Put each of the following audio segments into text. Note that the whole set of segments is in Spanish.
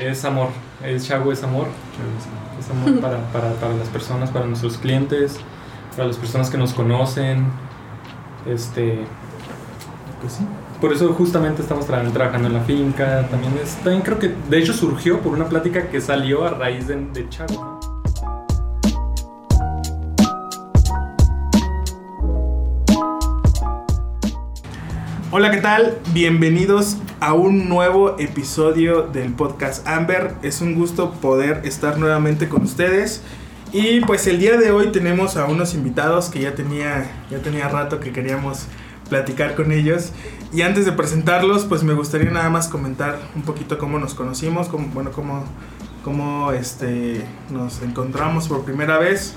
es amor, es Chago es amor. Es amor para, para, para, las personas, para nuestros clientes, para las personas que nos conocen. Este. Pues sí. Por eso justamente estamos trabajando en la finca. También, es, también creo que de hecho surgió por una plática que salió a raíz de, de Chago. Hola, ¿qué tal? Bienvenidos a un nuevo episodio del podcast Amber. Es un gusto poder estar nuevamente con ustedes. Y pues el día de hoy tenemos a unos invitados que ya tenía, ya tenía rato que queríamos platicar con ellos. Y antes de presentarlos, pues me gustaría nada más comentar un poquito cómo nos conocimos, cómo, bueno, cómo, cómo este, nos encontramos por primera vez.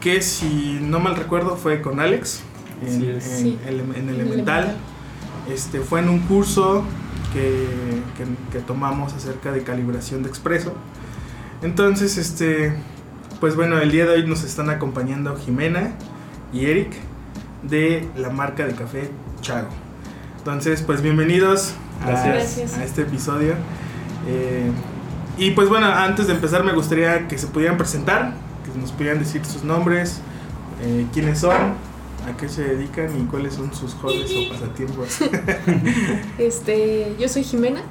Que si no mal recuerdo fue con Alex en, en, Sí. en- en Elemental. Este, fue en un curso que, que- que tomamos acerca de calibración de expreso. Entonces, este, pues bueno, el día de hoy nos están acompañando Jimena y Eric de la marca de café Chago. Entonces, pues bienvenidos a, Gracias. Gracias. a este episodio. Eh, y pues bueno, antes de empezar me gustaría que se pudieran presentar, que nos pudieran decir sus nombres, eh, quiénes son, a qué se dedican y cuáles son sus hobbies o pasatiempos. Este, yo soy Jimena,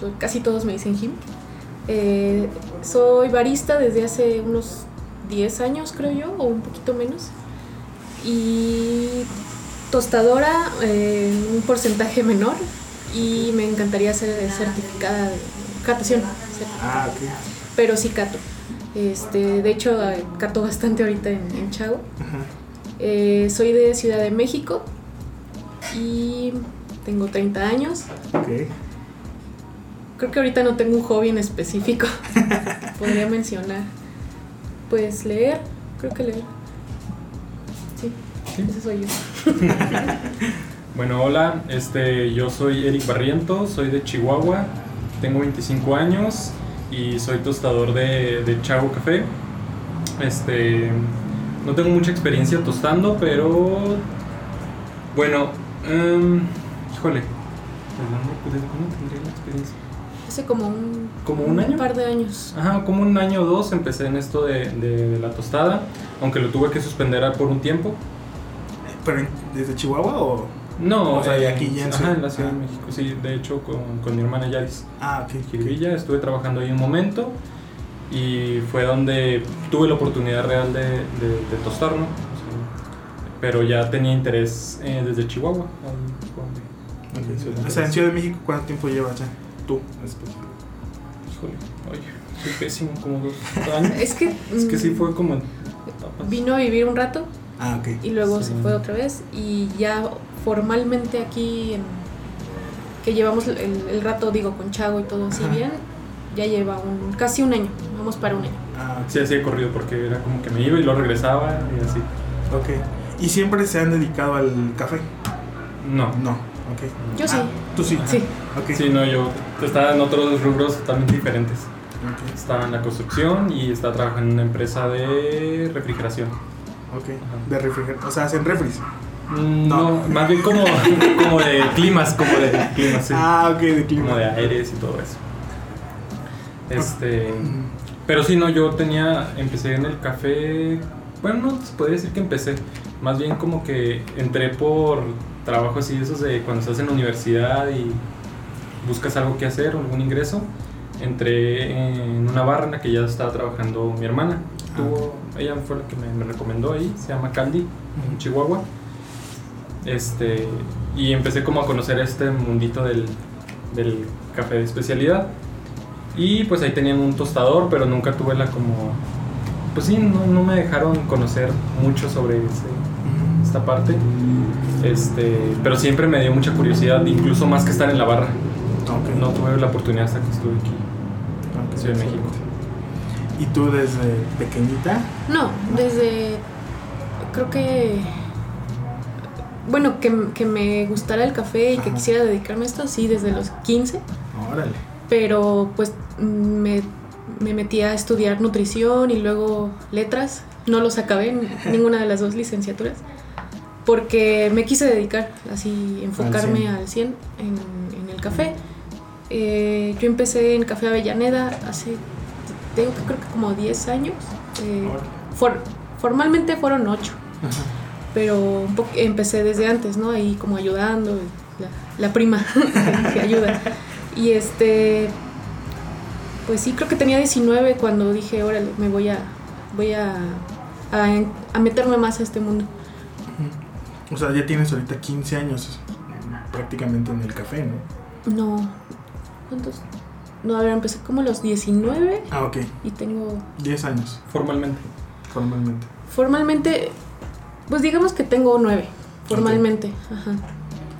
to- casi todos me dicen Jim. Eh, soy barista desde hace unos 10 años, creo yo, o un poquito menos. Y tostadora eh, un porcentaje menor. Y me encantaría ser certificada de catación. ah, ok. Pero sí cato. Este, de hecho, eh, cato bastante ahorita en, en Chago. Ajá. Eh, soy de Ciudad de México y tengo 30 años. Ok. Creo que ahorita no tengo un hobby en específico. Podría mencionar. Pues leer, creo que leer. Sí, Sí. ese soy yo. Bueno, hola, este, yo soy Eric Barriento, soy de Chihuahua, tengo 25 años y soy tostador de, de Chago Café. Este, no tengo mucha experiencia tostando, pero bueno, em, híjole, ¿desde cuándo tendría la experiencia? Hace como un, ¿Como un año? par de años. Ajá, como un año o dos empecé en esto de, de- de la tostada, aunque lo tuve que suspender por un tiempo. ¿Pero desde Chihuahua o...? No, O sea, eh, aquí ya en ajá, en la Ciudad ah. de México, sí, de hecho con, con mi hermana Yaris. Ah, ok. Jiribilla, estuve trabajando ahí un momento y fue donde tuve la oportunidad real de, de, de tostar, ¿no? O sea, pero ya tenía interés eh, desde Chihuahua. ahí fue donde- Ok. Ciudad de O sea, en. Ciudad de México, ¿cuánto tiempo llevas ya? Tú. Híjole, oye, soy pésimo, como dos años. Es que, Es que sí mm, fue como etapas. vino a vivir un rato Ah, ok. y luego Sí. se fue otra vez y ya formalmente aquí en, que llevamos el, el rato digo con Chago y todo así Ajá. bien ya lleva un casi un año para un año Ah, Sí, así he corrido porque era como que me iba y luego regresaba y así. ok. ¿Y siempre se han dedicado al café? No. No. Ok. Yo sí. Ah, Tú sí. sí Ok. Sí, no, yo estaba en otros rubros totalmente diferentes. Ok. Estaba en la construcción y estaba trabajando en una empresa de refrigeración. Ok. De refrigeración. O sea, hacen refris. Mm, No. No, más bien como, como de climas, como de climas, sí. Ah, ok, de clima. Como de aires y todo eso. Este. Pero sí, no, yo tenía. Empecé en el café. Bueno, no se podría decir que empecé. Más bien como que entré por trabajo así, esos de cuando estás en la universidad y buscas algo que hacer, algún ingreso. Entré en una barra en la que ya estaba trabajando mi hermana. Tuvo, ella fue la que me, me recomendó ahí, se llama Caldi, en Chihuahua. Este, y empecé como a conocer este mundito del, del café de especialidad. Y pues ahí tenían un tostador, pero nunca tuve la como... Pues sí, no, no me dejaron conocer mucho sobre ese- esta parte. Este, pero siempre me dio mucha curiosidad, incluso más que estar en la barra. No tuve la oportunidad hasta que estuve aquí Ok, en Ciudad de México. ¿Y tú desde pequeñita? no desde creo que bueno que, que me gustara el café y que quisiera dedicarme a esto sí desde los 15 Órale. Pero pues me, me metí a estudiar nutrición y luego letras. No los acabé ninguna de las dos licenciaturas porque me quise dedicar, así enfocarme cien. al 100 en, en el café. Eh, yo empecé en Café Avellaneda hace, tengo que creo que como 10 años. Eh, for- formalmente fueron 8, Ajá. pero empecé desde antes, ¿no? Ahí como ayudando, la, la prima que ayuda. Y este, pues sí, creo que tenía 19 cuando dije, órale, me voy a, voy a, a, a meterme más a este mundo. O sea, ya tienes ahorita 15 años prácticamente en el café, ¿no? No, ¿cuántos? No, a ver, empecé como a los 19 Ah, ok. y tengo 10 años, Formalmente. formalmente. formalmente, pues digamos que tengo 9, formalmente. Ajá.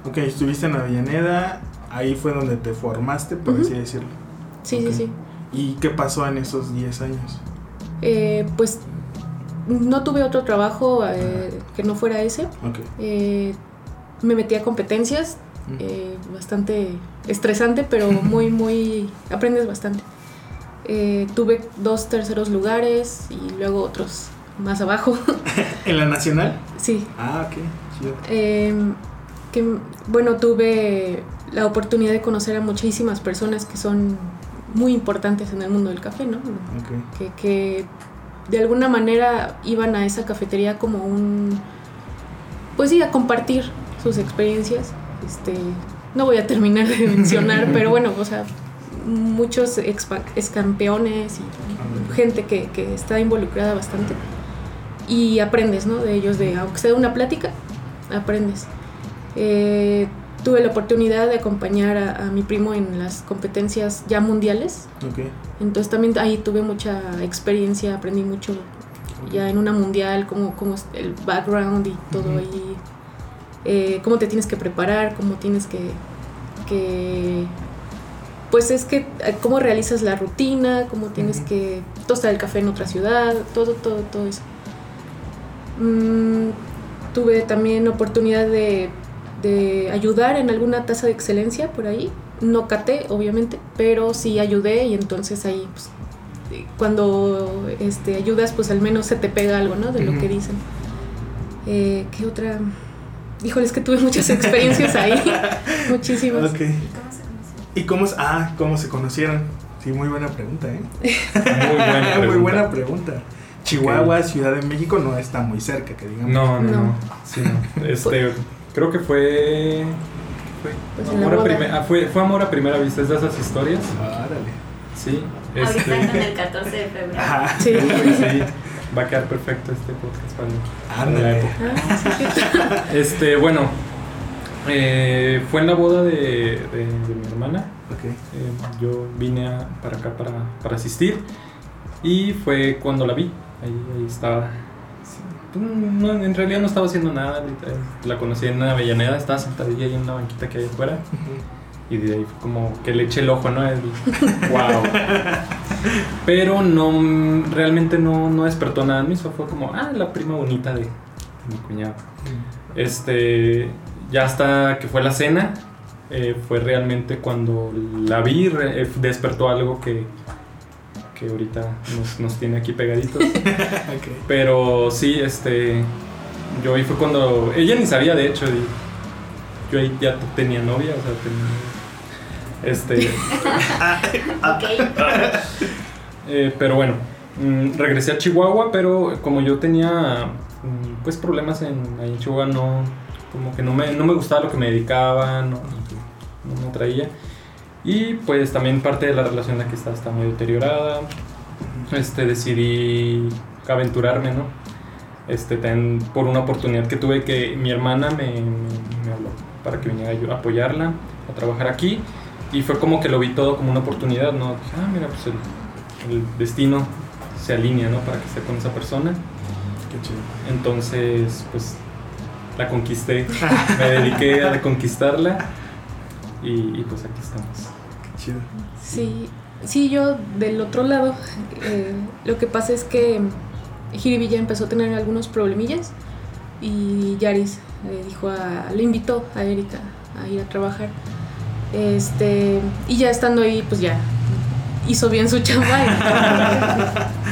Ok, estuviste en Avellaneda, ahí fue donde te formaste, por así decirlo. Sí, sí, sí. ¿Y qué pasó en esos 10 años? Eh, pues no tuve otro trabajo eh, que no fuera ese. Eh, me metí a competencias, Mm. eh, bastante estresante, pero muy, muy... aprendes bastante. Eh, tuve dos terceros lugares y luego otros más abajo. ¿En la nacional? sí. Ah, ok. Chido. Eh, que, bueno, tuve la oportunidad de conocer a muchísimas personas que son muy importantes en el mundo del café, ¿no? Ok. Que, que de alguna manera iban a esa cafetería como un... Pues sí, a compartir sus experiencias. Este, no voy a terminar de mencionar, pero bueno, o sea, muchos expa- excampeones y gente que, que está involucrada bastante. Y aprendes, ¿no? De ellos, de aunque sea una plática, aprendes. Eh, tuve la oportunidad de acompañar a, a mi primo en las competencias ya mundiales. Ok. Entonces también ahí tuve mucha experiencia, aprendí mucho ya en una mundial, cómo, cómo es el background y todo Ujú. ahí, eh, cómo te tienes que preparar, cómo tienes que, que pues es que eh, cómo realizas la rutina, cómo tienes Ujú. que tostar el café en otra ciudad, todo, todo, todo eso. Mm, tuve también oportunidad de, de ayudar en alguna tasa de excelencia por ahí. No caté, obviamente, pero sí ayudé y entonces ahí, pues, cuando este, ayudas, pues al menos se te pega algo, ¿no? De lo que dicen. Eh, ¿Qué otra? Híjole, es que tuve muchas experiencias ahí. Muchísimas. Ok. ¿Y cómo se, ah, cómo se conocieron? Sí, muy buena pregunta, ¿eh? Muy buena muy pregunta. buena pregunta. Chihuahua, Ciudad de México no está muy cerca, que digamos. No, no, No. no. Sí, no. Este, creo que fue. fue Pues en amor a boda. prime- ah, fue, fue amor a primera vista, es de esas historias. Árale. Sí. Ahorita Este, con el 14 de febrero. Ajá. Sí. sí, va a quedar perfecto este podcast para, mí, para la Ándale. época. Ah. Este, bueno, eh, fue en la boda de, de- de mi hermana. Ok. Eh, yo vine a- para acá para, para asistir y fue cuando la vi. Ahí, ahí estaba. No, en realidad no estaba haciendo nada. La conocí en Avellaneda, estaba sentadilla ahí en una banquita que hay afuera. Y de ahí fue como que le eché el ojo, ¿no? El, wow. Pero no, realmente no, no despertó nada en mí. Eso fue como, ah, la prima bonita de, de mi cuñado. Este, ya hasta que fue la cena, eh, fue realmente cuando la vi, eh, despertó algo que, que ahorita nos, nos tiene aquí pegaditos. Pero sí, este, yo ahí fue cuando, ella ni sabía de hecho, y yo ahí ya tenía novia, o sea, tenía, este, Ok. Eh, pero bueno, mm, regresé a Chihuahua, pero como yo tenía mm, pues problemas en, ahí en Chihuahua, no, como que no me, no me gustaba lo que me dedicaba, no, no me atraía. Y pues también parte de la relación aquí está, está muy deteriorada. Este, decidí aventurarme, ¿no? Este, también por una oportunidad que tuve que mi hermana me, me- me habló para que viniera yo a apoyarla, a trabajar aquí. Y fue como que lo vi todo como una oportunidad, ¿no? Dije, ah, mira, pues el, el destino se alinea, ¿no? Para que esté con esa persona. Qué chido. Entonces, pues la conquisté, me dediqué a conquistarla y, y, pues aquí estamos. Qué chido. Sí, sí, yo del otro lado, eh, lo que pasa es que Jiribilla empezó a tener algunos problemillas y Yaris le dijo a, le invitó a Erika a ir a trabajar. Este, y ya estando ahí, pues ya hizo bien su chamba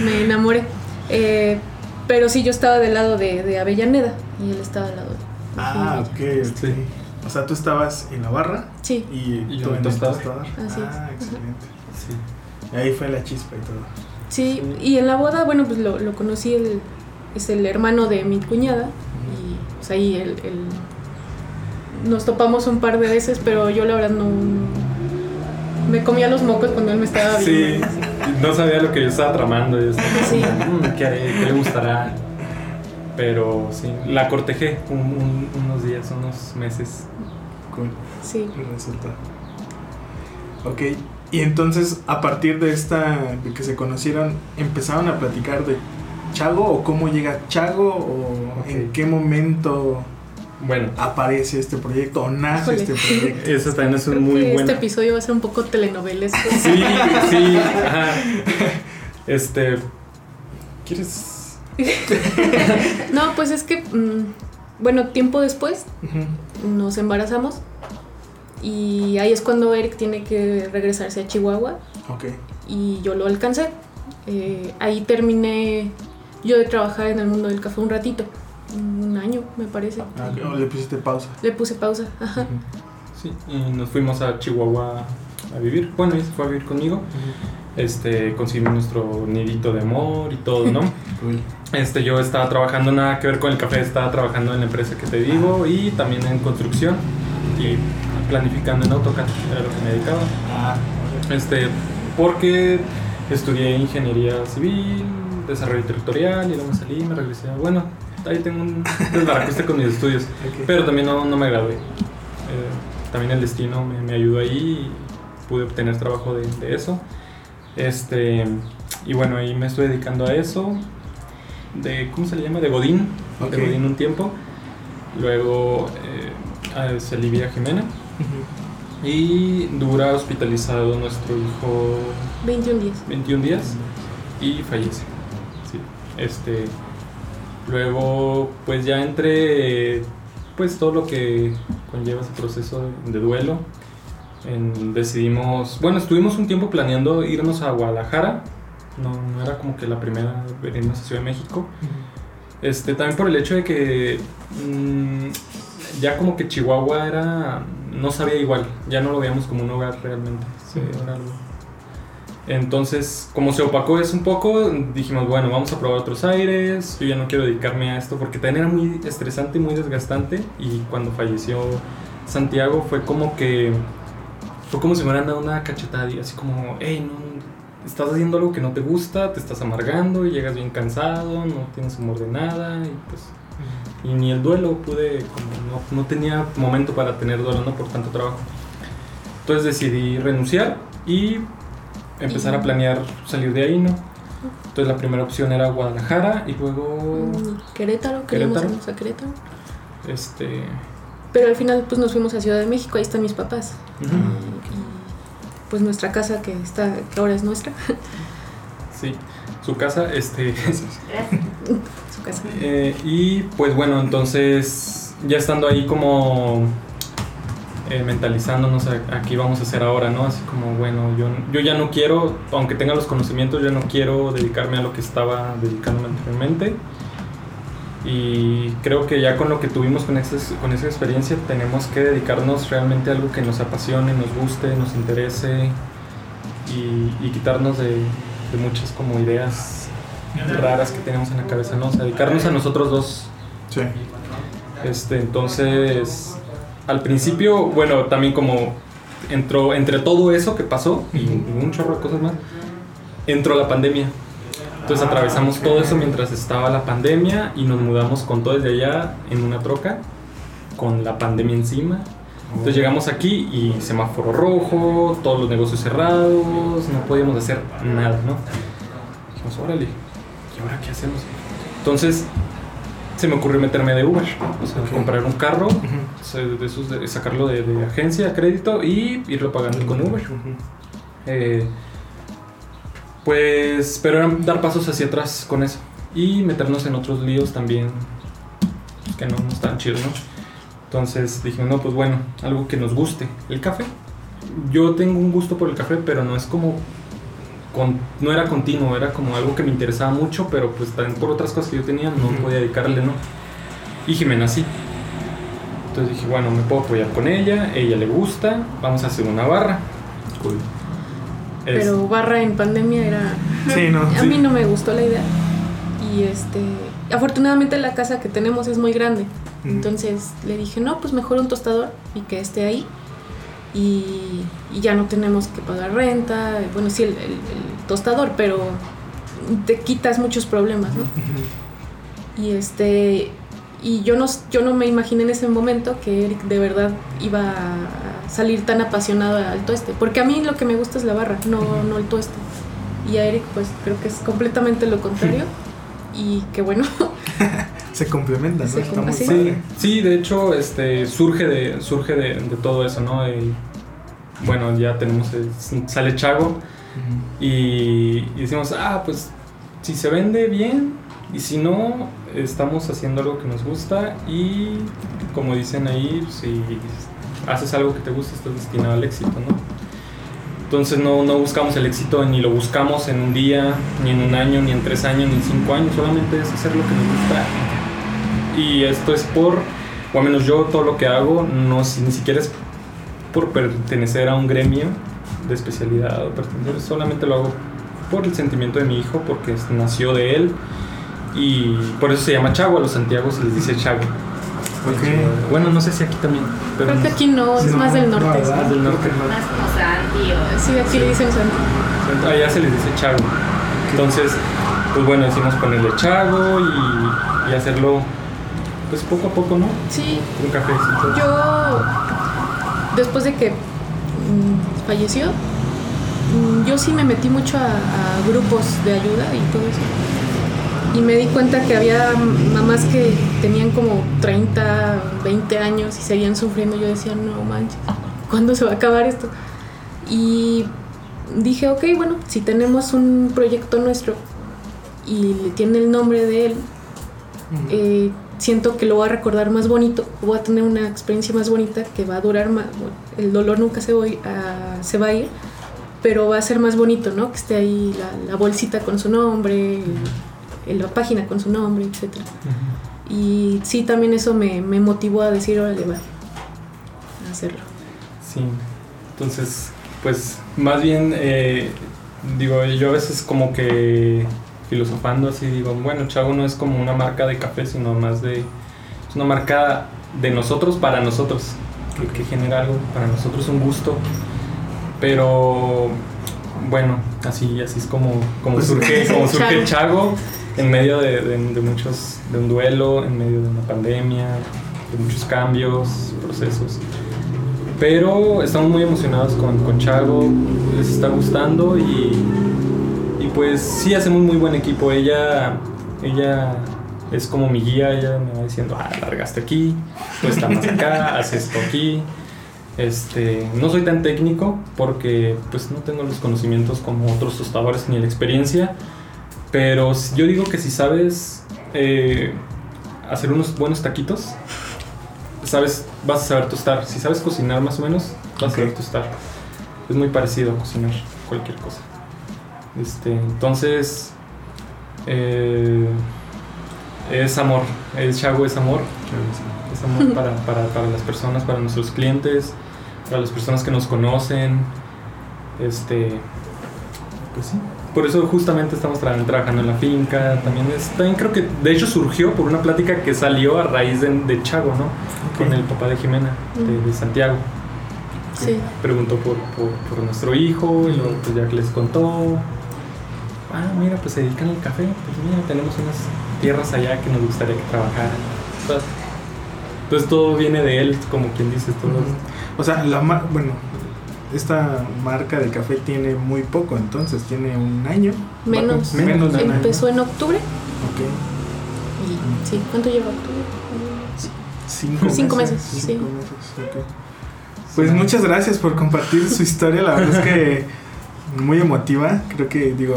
y me enamoré. Eh, pero sí, yo estaba del lado de, de Avellaneda y él estaba del lado de Ah, ok, ok. Sí. O sea, tú estabas en la barra Sí, y, Y tú en el tostador. tostador. Así es. Ah, excelente. Sí. Y ahí fue la chispa y todo. sí. Sí. Y en la boda, bueno, pues lo, lo conocí, el, es el hermano de mi cuñada. Y pues ahí el, el- nos topamos un par de veces, pero yo la verdad no... me comía los mocos cuando él me estaba Sí, viendo. no sabía lo que yo estaba tramando. Yo estaba Sí. como, "Mm, ¿qué haré? ¿Qué le gustará? Pero sí, la cortejé un- un- unos días, unos meses. Cool. Sí. el resultado. Ok, y entonces a partir de esta, de que se conocieron, ¿empezaron a platicar de Chago o cómo llega Chago o en qué momento Bueno, aparece este proyecto o nace Híjole. este proyecto? eso también es un muy que buen... este episodio va a ser un poco telenovelesco. Sí, sí, ajá. Este... ¿Quieres...? No, pues es que, mm, bueno, tiempo después nos embarazamos y ahí es cuando Eric tiene que regresarse a Chihuahua Ok, y yo lo alcancé. Eh, ahí terminé yo de trabajar en el mundo del café un ratito, un año me parece. Ah, ok. O le pusiste pausa. Le puse pausa, ajá. Sí, y nos fuimos a Chihuahua a vivir. Bueno, ella se fue a vivir conmigo. Este, conseguimos nuestro nidito de amor y todo, ¿no? Cool. Este, yo estaba trabajando nada que ver con el café, estaba trabajando en la empresa que te digo y también en construcción y planificando en AutoCAD, era lo que me dedicaba. Ah, Este, porque estudié ingeniería civil, desarrollo territorial y luego me salí me regresé. Bueno, ahí tengo un desbarajuste con mis estudios, pero también no, no me gradué. Eh, también el destino me, me ayudó ahí y pude obtener trabajo de, de eso. Este, y bueno, ahí me estoy dedicando a eso. De, ¿Cómo se le llama? De Godín. De Godín un tiempo. Luego eh, ah, salí vía Jimena. Y dura hospitalizado nuestro hijo 21 días. 21 días y fallece. Sí. Este, luego, pues ya entre pues todo lo que conlleva ese proceso de, de duelo, en- decidimos, bueno, estuvimos un tiempo planeando irnos a Guadalajara. No, no era como que la primera venirnos a Ciudad de México. Este, también por el hecho de que mm, ya como que Chihuahua era no sabía igual, ya no lo veíamos como un hogar realmente. sí, Ujú. era algo- Entonces, como se opacó eso un poco, dijimos, bueno, vamos a probar otros aires, yo ya no quiero dedicarme a esto porque también era muy estresante y muy desgastante y cuando falleció Santiago fue como que fue como si me hubieran dado una cachetada y así como, hey, no, estás haciendo algo que no te gusta, te estás amargando y llegas bien cansado, no tienes humor de nada y pues y ni el duelo pude, como no, no tenía momento para tener duelo, ¿no? Por tanto trabajo. Entonces decidí renunciar y empezar a planear salir de ahí, ¿no? Entonces la primera opción era Guadalajara y luego, Mm, Querétaro, queríamos Querétaro. irnos a Querétaro. este... Pero al final pues nos fuimos a Ciudad de México, ahí están mis papás. ujú, Y pues nuestra casa que está, que ahora es nuestra, Sí, su casa, este... Gracias. su casa. Eh, y pues bueno, entonces ya estando ahí como eh, mentalizándonos a, a qué vamos a hacer ahora, ¿no? Así como, bueno, yo, yo ya no quiero, aunque tenga los conocimientos, yo no quiero dedicarme a lo que estaba dedicándome anteriormente. Y creo que ya con lo que tuvimos con, esa- con esa experiencia tenemos que dedicarnos realmente a algo que nos apasione, nos guste, nos interese y, y quitarnos de, de muchas como ideas raras que tenemos en la cabeza, ¿no? O sea, dedicarnos a nosotros dos. Sí. Este, entonces, al principio, bueno, también como entró entre todo eso que pasó y, y un chorro de cosas más, entró la pandemia. Entonces atravesamos todo eso mientras estaba la pandemia y nos mudamos con todo desde allá en una troca con la pandemia encima. Entonces llegamos aquí y semáforo rojo, todos los negocios cerrados, no podíamos hacer nada, ¿no? Dijimos, órale, ¿y ahora qué hacemos? Entonces se me ocurrió meterme de Uber, o sea, Ok. comprar un carro, Ujú. o sea, de esos de- sacarlo de, de agencia, crédito y irlo pagando con Uber. Ujú. Eh, pues, pero era dar pasos hacia atrás con eso y meternos en otros líos también que no, no están chidos, ¿no? Entonces dijimos, no, pues bueno, algo que nos guste, el café. Yo tengo un gusto por el café, pero no es como, con- no era continuo, era como algo que me interesaba mucho, pero pues también por otras cosas que yo tenía no podía dedicarle, ¿no? Y Jimena sí. Entonces dije, bueno, me puedo apoyar con ella, ella le gusta, vamos a hacer una barra. Cool. Es- Pero barra en pandemia era... Sí, no. A sí. mí no me gustó la idea. Y este... Afortunadamente la casa que tenemos es muy grande. Entonces le dije, no, pues mejor un tostador y que esté ahí. Y, y ya no tenemos que pagar renta. Bueno, sí, el, el- el tostador, pero te quitas muchos problemas, ¿no? Y este y yo no yo no me imaginé en ese momento que Eric de verdad iba a salir tan apasionado al tueste, porque a mí lo que me gusta es la barra, no no el tueste. Y a Eric pues creo que es completamente lo contrario y que bueno, Se complementa, ¿no? Se Está muy sí. Sí, padre. sí, de hecho, este, surge de, surge de, de todo eso, ¿no? Y, bueno, ya tenemos, el- sale Chago y, y decimos, ah, pues si se vende bien y si no, estamos haciendo algo que nos gusta y como dicen ahí, si haces algo que te gusta, estás destinado al éxito, ¿no? Entonces no, no buscamos el éxito ni lo buscamos en un día, ni en un año, ni en tres años, ni en cinco años, solamente es hacer lo que nos gusta. Y esto es por, o al menos yo todo lo que hago, no, ni siquiera es por pertenecer a un gremio de especialidad o pertenecer, solamente lo hago por el sentimiento de mi hijo, porque nació de él y por eso se llama Chago, a los Santiago se les dice Chago. Bueno, no sé si aquí también, pero creo que aquí no, es No, más del no, norte. Más del norte. Más como Santi o... Sí, aquí le dicen Santi. allá se les dice Chago. Entonces, pues bueno, decimos ponerle Chago y, y hacerlo pues poco a poco, ¿no? Sí, Un cafecito. Yo, después de que mm, falleció, mm, yo sí me metí mucho a, a grupos de ayuda y todo eso. Y me di cuenta que había mamás que tenían como 30, 20 años y seguían sufriendo. Yo decía, no manches, ¿cuándo se va a acabar esto? Y dije, ok, bueno, si tenemos un proyecto nuestro y le tiene el nombre de él, eh, siento que lo voy a recordar más bonito, voy a tener una experiencia más bonita que va a durar más, bueno, el dolor nunca se va, a se va a ir, pero va a ser más bonito, ¿no? Que esté ahí la, la bolsita con su nombre, el- la página con su nombre, etc. Y sí, también eso me, me motivó a decir, órale, va, a hacerlo. Sí, entonces, pues más bien, eh, digo, yo a veces como que filosofando así, digo, bueno, Chago no es como una marca de café, sino más de, es una marca de nosotros para nosotros, que, que genera algo para nosotros, un gusto, pero bueno, así, así es como, como Pues, surge, como surge Chago. Chago en medio de, de- de muchos, de un duelo, en medio de una pandemia, de muchos cambios, procesos. Pero estamos muy emocionados con, con Chago, les está gustando y, y pues sí hacemos muy buen equipo. Ella, ella es como mi guía, ella me va diciendo, ah, largaste aquí, tú estás más acá, haz esto aquí. Este, no soy tan técnico porque pues no tengo los conocimientos como otros tostadores ni la experiencia, pero yo digo que si sabes eh, hacer unos buenos taquitos, sabes, vas a saber tostar. Si sabes cocinar más o menos, vas a saber tostar. Es muy parecido a cocinar cualquier cosa. Este, entonces, eh, es amor. El Chago es amor. Es amor para, para, para las personas, para nuestros clientes, para las personas que nos conocen. Este, pues sí. Por eso justamente estamos tra- trabajando en la finca. También, es, también creo que, de hecho, surgió por una plática que salió a raíz de, de Chago, ¿no? Con el papá de Jimena, de, de Santiago. Sí. Preguntó por, por, por nuestro hijo y luego pues ya que les contó. Ah, mira, pues se dedican al café. Pues mira, tenemos unas tierras allá que nos gustaría que trabajaran. Entonces todo viene de él, como quien dice, todo. O sea, la ma- bueno, esta marca de café tiene muy poco, entonces tiene un año. Menos. Va- menos de un año. Empezó en octubre. Ok. Y, sí, ¿cuánto lleva octubre? Cinco, Cinco meses, Cinco sí. meses, ok. Pues muchas gracias por compartir su historia, la verdad es que muy emotiva. Creo que, digo,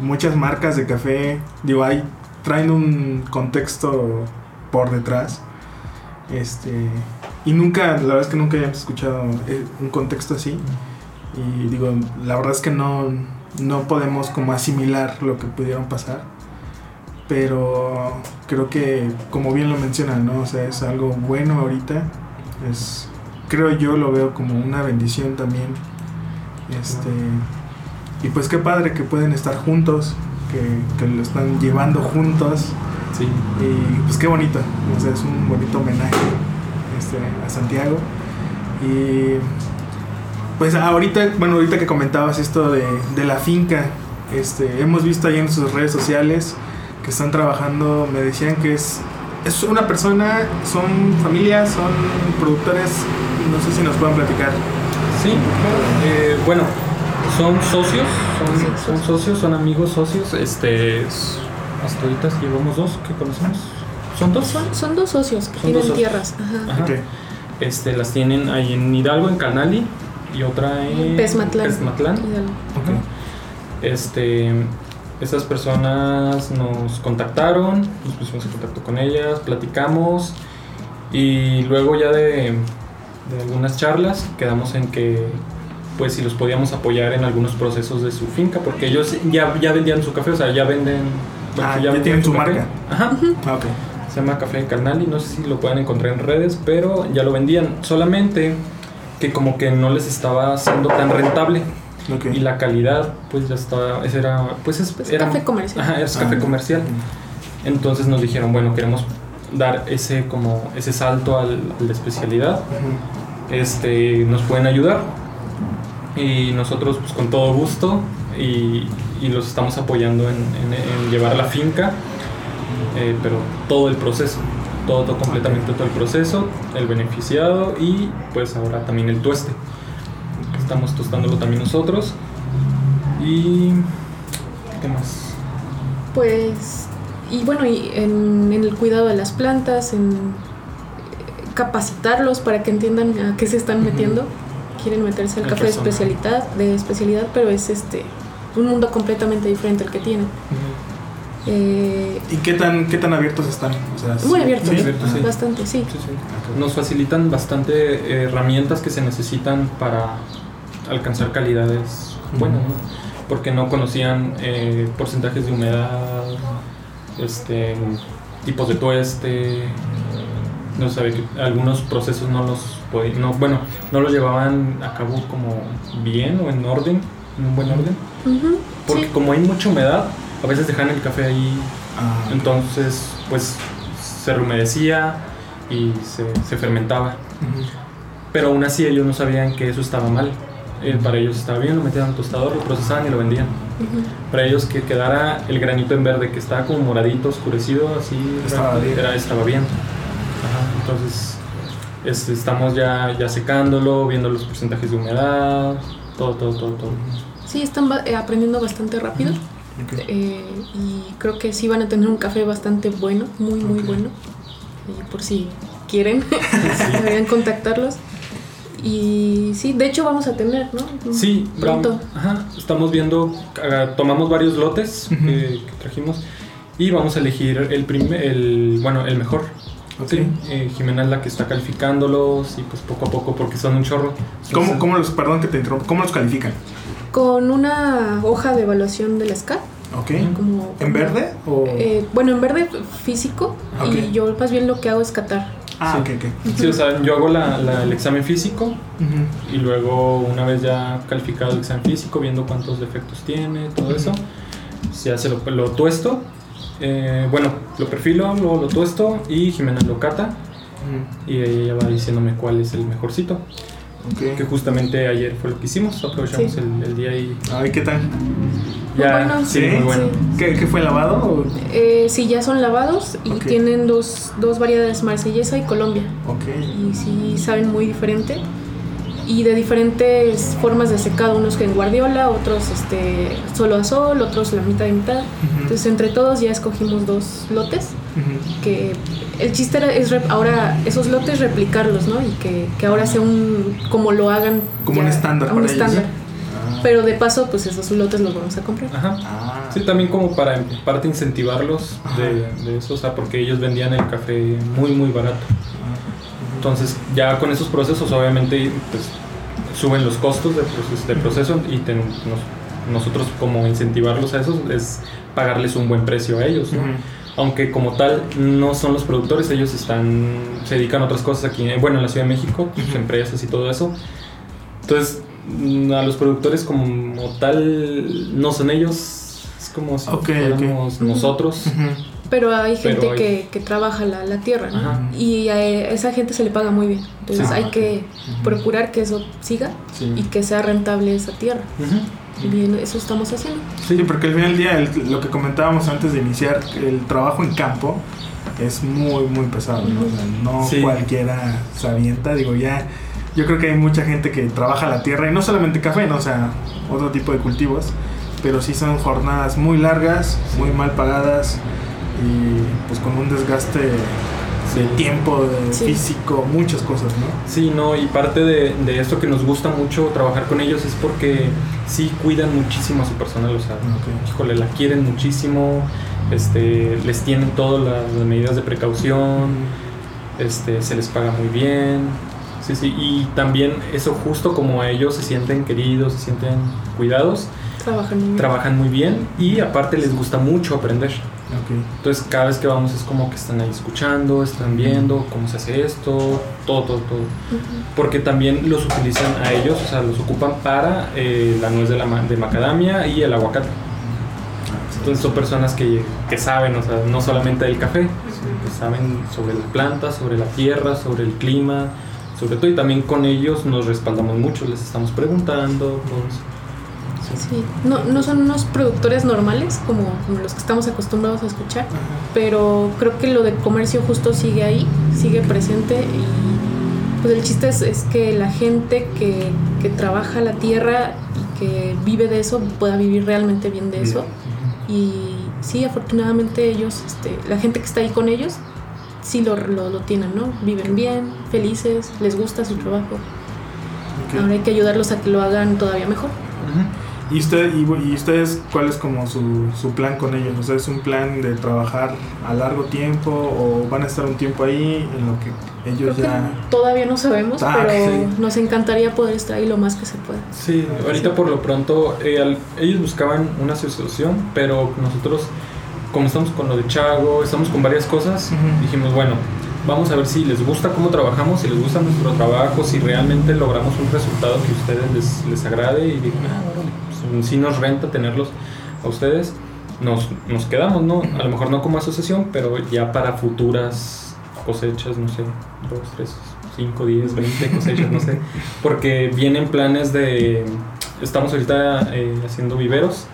muchas marcas de café, digo, hay, traen un contexto por detrás. Este, y nunca, la verdad es que nunca habíamos escuchado eh, un contexto así. Y digo, la verdad es que no, no podemos como asimilar lo que pudieron pasar. pero creo que como bien lo mencionan, ¿no? O sea, es algo bueno ahorita. Es creo yo lo veo como una bendición también. Este y pues qué padre que pueden estar juntos, que, que lo están llevando juntos Sí. y pues qué bonito, o sea, es un bonito homenaje este, a Santiago. Y pues ahorita, bueno, ahorita que comentabas esto de, de la finca, este, hemos visto ahí en sus redes sociales que están trabajando, me decían que es, es una persona, son familias, son productores, no sé si nos puedan platicar. Sí. Eh, bueno, son socios, son, son socios. son amigos socios. Este, hasta ahorita llevamos dos que conocemos. ¿Son dos? Son, son dos socios que Son tienen tierras. Ajá. Este, las tienen ahí en Hidalgo, en Canali, y otra en Pesmatlán. Pesmatlán. Hidalgo. Este, estas personas nos contactaron, nos pusimos en contacto con ellas, platicamos y luego ya de, de algunas charlas quedamos en que pues si los podíamos apoyar en algunos procesos de su finca porque ellos ya, ya vendían su café, o sea, ya venden... bueno, Ah, ya tienen su marca. Ajá. Ah, ok. Se llama Café Canali, no sé si lo pueden encontrar en redes, pero ya lo vendían. Solamente que como que no les estaba siendo tan rentable Ok. y la calidad pues ya estaba, ese era, pues es Pues era- café comercial. Ajá, es café Ah. comercial. Entonces nos dijeron, bueno, queremos dar ese como ese salto al, al de especialidad. Ujú. Este, nos pueden ayudar y nosotros pues con todo gusto y, y los estamos apoyando en, en- en llevar la finca, eh, pero todo el proceso, todo, todo completamente todo el proceso, el beneficiado y pues ahora también el tueste. Estamos tostándolo también nosotros y ¿qué más? Pues, y bueno, y en, en el cuidado de las plantas, en eh, capacitarlos para que entiendan a qué se están metiendo. Quieren meterse al El café de especialidad, de especialidad, pero es este un mundo completamente diferente al que tienen. Eh, ¿Y qué tan, qué tan abiertos están? O sea, muy abiertos, sí. abiertos, sí. bastante, sí. Sí, sí. Nos facilitan bastante eh, herramientas que se necesitan para alcanzar calidades buenas, ¿no? Porque no conocían eh, porcentajes de humedad, este, tipos de tueste, no sabe que algunos procesos no los podían, no, bueno, no los llevaban a cabo como bien o en orden, en un buen orden, porque sí. como hay mucha humedad, a veces dejan el café ahí Ah, entonces, pues se remedecía y se, se fermentaba. ujú. Pero aún así ellos no sabían que eso estaba mal. Eh, para ellos estaba bien, lo metían al tostador, lo procesaban y lo vendían. Ujú. Para ellos que quedara el granito en verde, que estaba como moradito, oscurecido, así, Estaba era- bien. era- estaba bien. Ajá, entonces, este, estamos ya, ya secándolo, viendo los porcentajes de humedad, todo, todo, todo, todo. Sí, están eh, aprendiendo bastante rápido. Ok. eh, y creo que sí van a tener un café bastante bueno, muy, muy Ok. bueno. Y por si quieren, deberían contactarlos. Y sí, de hecho vamos a tener, ¿no? Sí, pronto. vamos- ajá, estamos viendo, ah, tomamos varios lotes Ujú. que, que trajimos y vamos a elegir el primer, el, bueno, el mejor. Ok. Sí, eh, Jimena es la que está calificándolos y pues poco a poco porque son un chorro. ¿Cómo, Entonces, cómo los, perdón que te interrumpa, ¿cómo los califican? Con una hoja de evaluación del SCAT. Ok. Como, ¿En verde o...? Eh, bueno, en verde físico. Y yo más bien lo que hago es catar. ah, sí. ok, ok. Sí, o sea, yo hago la- la- el examen físico y luego una vez ya calificado el examen físico, viendo cuántos defectos tiene, todo eso, se lo, lo tuesto. eh, bueno, lo perfilo, luego lo tuesto y Jimena lo cata. Y ella va diciéndome cuál es el mejorcito. Que justamente ayer fue lo que hicimos, aprovechamos Sí. el, el día y Ay, ¿qué tal? Muy bueno. sí, ¿Sí? muy bueno. ¿Qué, qué fue lavado? Eh, sí, ya son lavados y tienen dos, dos variedades, marsellesa y Colombia. Ok. Y sí saben muy diferente. Y de diferentes formas de secado, unos que en guardiola, otros este, solo a sol, otros la mitad y mitad. Entonces entre todos ya escogimos dos lotes, que el chiste era, es rep- ahora esos lotes replicarlos, ¿no? Y que, que ahora sea un, como lo hagan. Como un estándar Un para ellos. estándar. Ah. Pero de paso, pues esos lotes los vamos a comprar. Ajá. Ah. Sí, también como para en parte incentivarlos de, de eso, o sea, porque ellos vendían el café muy, muy barato. Entonces, ya con esos procesos, obviamente, pues suben los costos de proceso, de proceso y ten- nos nosotros como incentivarlos a eso es pagarles un buen precio a ellos, ¿no? Aunque como tal no son los productores, ellos están se dedican a otras cosas aquí, eh, bueno, en la Ciudad de México, sus empresas y todo eso. Entonces, mm, a los productores como tal no son ellos, es como si Ok, ok. fuéramos nosotros. Pero hay gente Pero hay- Que, que trabaja la, la tierra, ¿no? Ajá. Y a esa gente se le paga muy bien. Entonces Sí. hay que procurar que eso siga Sí. y que sea rentable esa tierra. Y bien, eso estamos haciendo. Sí, porque al final del día, el- lo que comentábamos antes de iniciar, el trabajo en campo es muy, muy pesado, ¿no? O sea, no Sí. cualquiera se avienta, digo, ya, yo creo que hay mucha gente que trabaja la tierra, y no solamente café, ¿no? O sea, otro tipo de cultivos, pero sí son jornadas muy largas, muy mal pagadas, y pues con un desgaste de tiempo, de Sí. físico, muchas cosas, ¿no? Sí, no, y parte de, de esto que nos gusta mucho trabajar con ellos es porque sí cuidan muchísimo a su personal, o sea, Ok. híjole, la quieren muchísimo, este, les tienen todas las, las medidas de precaución, este, se les paga muy bien, sí, sí, y también eso justo como ellos se sienten queridos, se sienten cuidados, Trabajan muy bien. trabajan muy bien y aparte les gusta mucho aprender. Ok. Entonces cada vez que vamos es como que están ahí escuchando, están viendo cómo se hace esto, todo, todo, todo. Porque también los utilizan a ellos, o sea, los ocupan para eh, la nuez de, la, ma- de macadamia y el aguacate. Entonces son personas que, que saben, o sea, no solamente del café, sino que saben sobre la planta, sobre la tierra, sobre el clima, sobre todo. Y también con ellos nos respaldamos mucho, les estamos preguntando. todo eso. Sí. Sí, no, no son unos productores normales como, como los que estamos acostumbrados a escuchar, pero creo que lo de comercio justo sigue ahí, sigue presente y pues el chiste es, es que la gente que, que trabaja la tierra y que vive de eso pueda vivir realmente bien de eso y sí, afortunadamente ellos, este, la gente que está ahí con ellos, sí lo, lo, lo tienen, ¿no? Viven bien, felices, les gusta su trabajo. Ahora hay que ayudarlos a que lo hagan todavía mejor. ¿Y, usted, y, y ustedes cuál es como su, su plan con ellos? O sea, ¿es un plan de trabajar a largo tiempo o van a estar un tiempo ahí en lo que ellos Creo ya... que todavía no sabemos, Ah, pero sí. nos encantaría poder estar ahí lo más que se pueda. Sí, ahorita por lo pronto eh, al- ellos buscaban una asociación, pero nosotros, como estamos con lo de Chago, estamos con varias cosas, dijimos, bueno, vamos a ver si les gusta cómo trabajamos, si les gusta nuestro trabajo, si realmente logramos un resultado que a ustedes les, les agrade y digan, ah, sí nos renta tenerlos a ustedes, nos, nos quedamos, ¿no? A lo mejor no como asociación, pero ya para futuras cosechas, no sé, dos, tres, cinco, diez, veinte cosechas, no sé. Porque vienen planes de. Estamos ahorita eh, haciendo viveros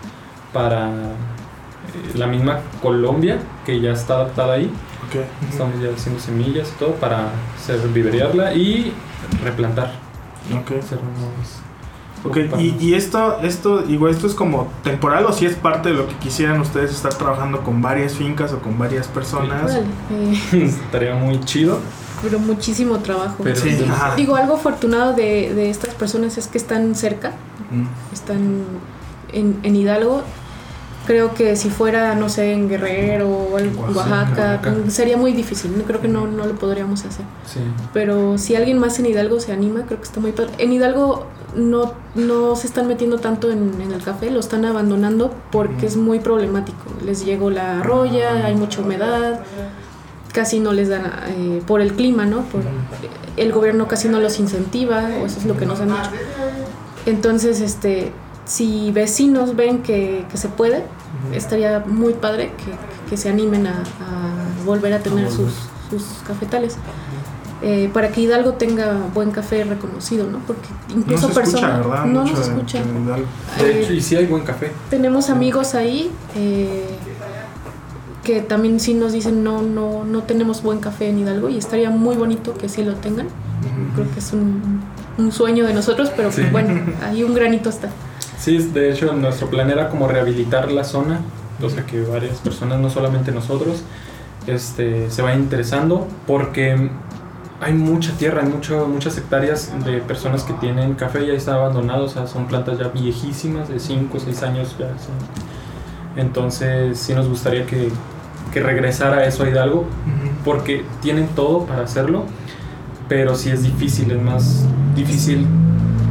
para eh, la misma Colombia, que ya está adaptada ahí. Ok. Estamos ya haciendo semillas y todo para hacer viverearla y replantar. Ok. Hacer nuevos- Ok, ocuparnos. y, y esto, esto, digo, esto es como temporal o si es parte de lo que quisieran ustedes estar trabajando con varias fincas o con varias personas. Órale, eh, Estaría muy chido. pero muchísimo trabajo. Pero Sí. Digo, algo afortunado de, de estas personas es que están cerca, Mm. están en, en Hidalgo. Creo que si fuera, no sé, en Guerrero o en Oaxaca, Oaxaca, Oaxaca. sería muy difícil. Creo que no, no lo podríamos hacer. Sí. Pero si alguien más en Hidalgo se anima, creo que está muy padre. En Hidalgo no, no se están metiendo tanto en, en el café, lo están abandonando porque es muy problemático. Les llegó la arroya, hay mucha humedad, casi no les dan eh, por el clima, ¿no? Por, el gobierno casi no los incentiva, o eso es lo que nos han dicho. Entonces, este, si vecinos ven que, que se puede, estaría muy padre que, que se animen a, a volver a tener sus, sus cafetales. Eh, para que Hidalgo tenga buen café reconocido, ¿no? Porque No incluso se escucha, personas ¿verdad? no Mucho nos escucha. Hidalgo. De Eh, hecho, y sí hay buen café. tenemos amigos ahí eh, que también sí nos dicen no, no, no tenemos buen café en Hidalgo y estaría muy bonito que sí lo tengan. Creo que es un, un sueño de nosotros, pero Sí. bueno, ahí un granito está. Sí, de hecho nuestro plan era como rehabilitar la zona, o sea que varias personas, no solamente nosotros, este, se vayan interesando porque hay mucha tierra, hay mucho, muchas hectáreas de personas que tienen café y ahí está abandonado, o sea, son plantas ya viejísimas, de 5 o 6 años ya. son. Entonces sí nos gustaría que, que regresara eso a Hidalgo porque tienen todo para hacerlo, pero sí es difícil, es más difícil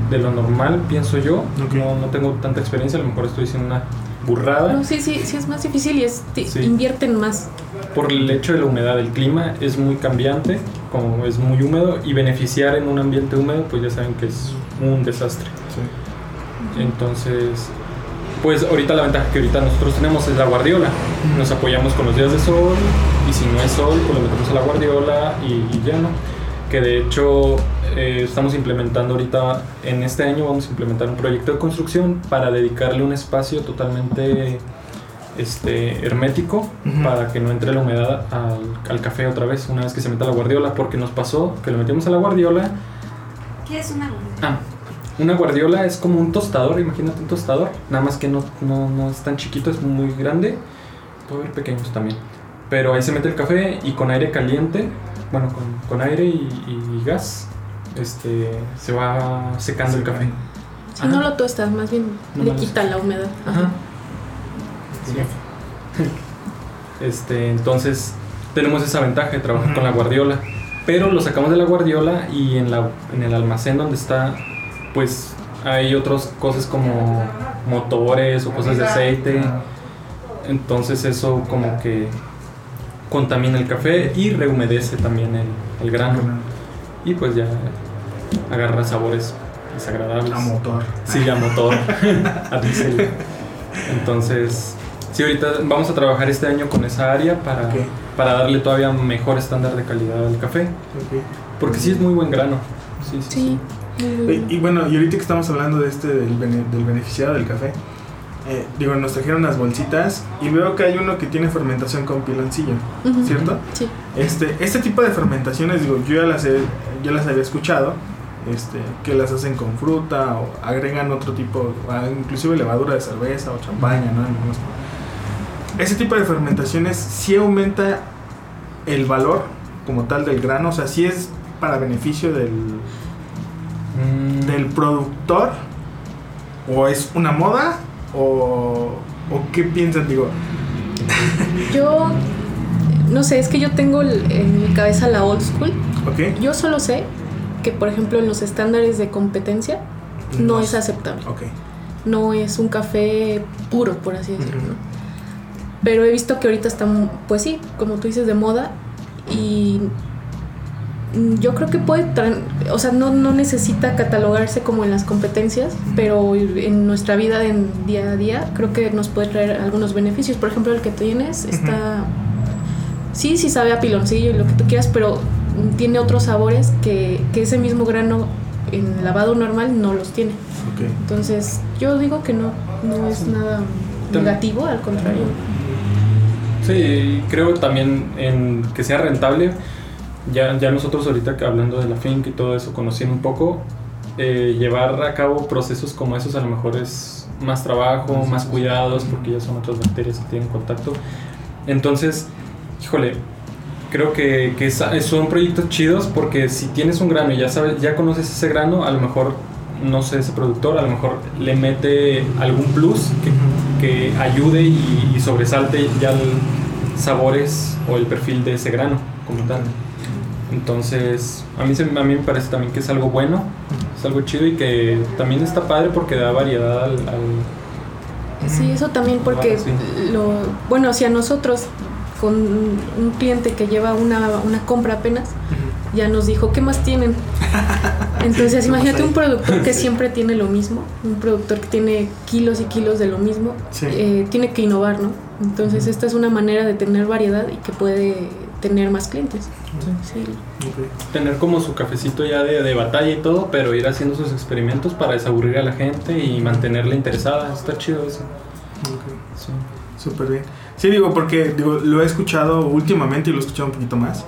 de lo normal, pienso yo. Ok. No, no tengo tanta experiencia, a lo mejor estoy diciendo una burrada. No, sí, sí, sí es más difícil y es, Sí. invierten más. Por el hecho de la humedad, el clima es muy cambiante, como es muy húmedo, y beneficiar en un ambiente húmedo, pues ya saben que es un desastre. Entonces, pues ahorita la ventaja que ahorita nosotros tenemos es la guardiola. Nos apoyamos con los días de sol y si no es sol, pues lo metemos a la guardiola y, y ya no. Que de hecho eh, estamos implementando ahorita, en este año vamos a implementar un proyecto de construcción para dedicarle un espacio totalmente este, hermético Ujú. para que no entre la humedad al, al café otra vez una vez que se meta la guardiola. Porque nos pasó que lo metimos a la guardiola ¿Qué es una gordura? Ah, una guardiola es como un tostador, imagínate un tostador, nada más que no, no, no es tan chiquito, es muy grande, puede haber pequeños también. Pero ahí se mete el café y con aire caliente, bueno, con, con aire y, y gas, este, se va secando el café. Si Ajá. no lo tostas, más bien No le quita la humedad. Ajá. Este, entonces tenemos esa ventaja de trabajar con la guardiola. Pero lo sacamos de la guardiola y en, la, en el almacén donde está, pues hay otras cosas como motores o cosas de aceite. Entonces eso como que contamina el café y rehumedece también el, el grano. Y pues ya agarra sabores desagradables. A motor. Sí, a motor, a diésel. Entonces, sí, ahorita vamos a trabajar este año con esa área para, para darle todavía mejor estándar de calidad al café. Porque sí es muy buen grano. Sí, sí. Sí. Y, bueno. y bueno, y ahorita que estamos hablando de este del, bene- del beneficiado del café, eh, digo, nos trajeron unas bolsitas y veo que hay uno que tiene fermentación con piloncillo. ¿cierto? Sí. Este, este tipo de fermentaciones, digo, yo ya las, he- ya las había escuchado, este, que las hacen con fruta o agregan otro tipo, inclusive levadura de cerveza o champaña, ¿no? Algunos- Ese tipo de fermentaciones sí aumenta el valor como tal del grano, o sea, sí es para beneficio del, Mm, del productor o es una moda o, o qué piensan digo Yo, no sé, es que yo tengo en mi cabeza la old school. ok Yo solo sé que, por ejemplo, en los estándares de competencia no, No es aceptable. ok No es un café puro, por así decirlo. Pero he visto que ahorita está, pues sí, como tú dices, de moda. Y yo creo que puede, o sea, no, no necesita catalogarse como en las competencias, pero en nuestra vida en día a día creo que nos puede traer algunos beneficios. Por ejemplo, el que tienes está, sí, sí sabe a piloncillo y lo que tú quieras, pero tiene otros sabores que, que ese mismo grano en lavado normal no los tiene. Entonces, yo digo que no, no es nada negativo, al contrario. Sí, creo también en que sea rentable. Ya, ya nosotros ahorita hablando de la finca y todo eso, conociendo un poco, eh, llevar a cabo procesos como esos a lo mejor es más trabajo, más cuidados, porque ya son otras bacterias que tienen contacto. Entonces, híjole, creo que, que son proyectos chidos porque si tienes un grano y ya sabes, ya conoces ese grano, a lo mejor, no sé, ese productor, a lo mejor le mete algún plus que, que ayude y, y sobresalte ya el sabores o el perfil de ese grano como tal. Entonces, a mí, se- a mí me parece también que es algo bueno, es algo chido y que también está padre porque da variedad al... al- Sí, eso también porque Ah, sí. lo bueno, si a nosotros con un cliente que lleva una, una compra apenas ya nos dijo, ¿qué más tienen? Entonces, imagínate un productor que Sí. siempre tiene lo mismo, un productor que tiene kilos y kilos de lo mismo, Sí. eh, tiene que innovar, ¿no? Entonces, esta es una manera de tener variedad y que puede tener más clientes. Sí. tener como su cafecito ya de, de batalla y todo, pero ir haciendo sus experimentos para desaburrir a la gente y mantenerla interesada. Está chido eso. ok. Sí. Súper bien. Sí, digo, porque digo, lo he escuchado últimamente y lo he escuchado un poquito más.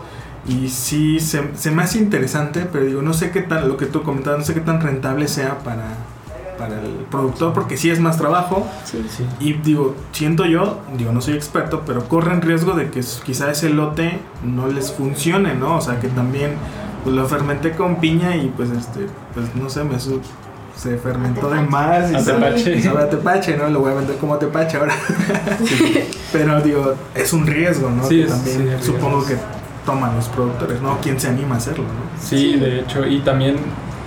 Y sí, se, se me hace interesante, pero digo, no sé qué tan, lo que tú comentabas, no sé qué tan rentable sea para, para el productor, porque sí es más trabajo. Sí. Sí. Y digo, siento yo, digo, no soy experto, pero corren riesgo de que quizá ese lote no les funcione, ¿no? O sea, que también pues, lo fermenté con piña y pues, este, pues no sé, me su- se fermentó de más y A sabe- tepache. ¿no? Lo voy a vender como tepache ahora. Pero digo, es un riesgo, ¿no? Sí, que es- también sí, supongo que toman los productores, ¿no? ¿Quién se anima a hacerlo, no? Sí, de hecho, y también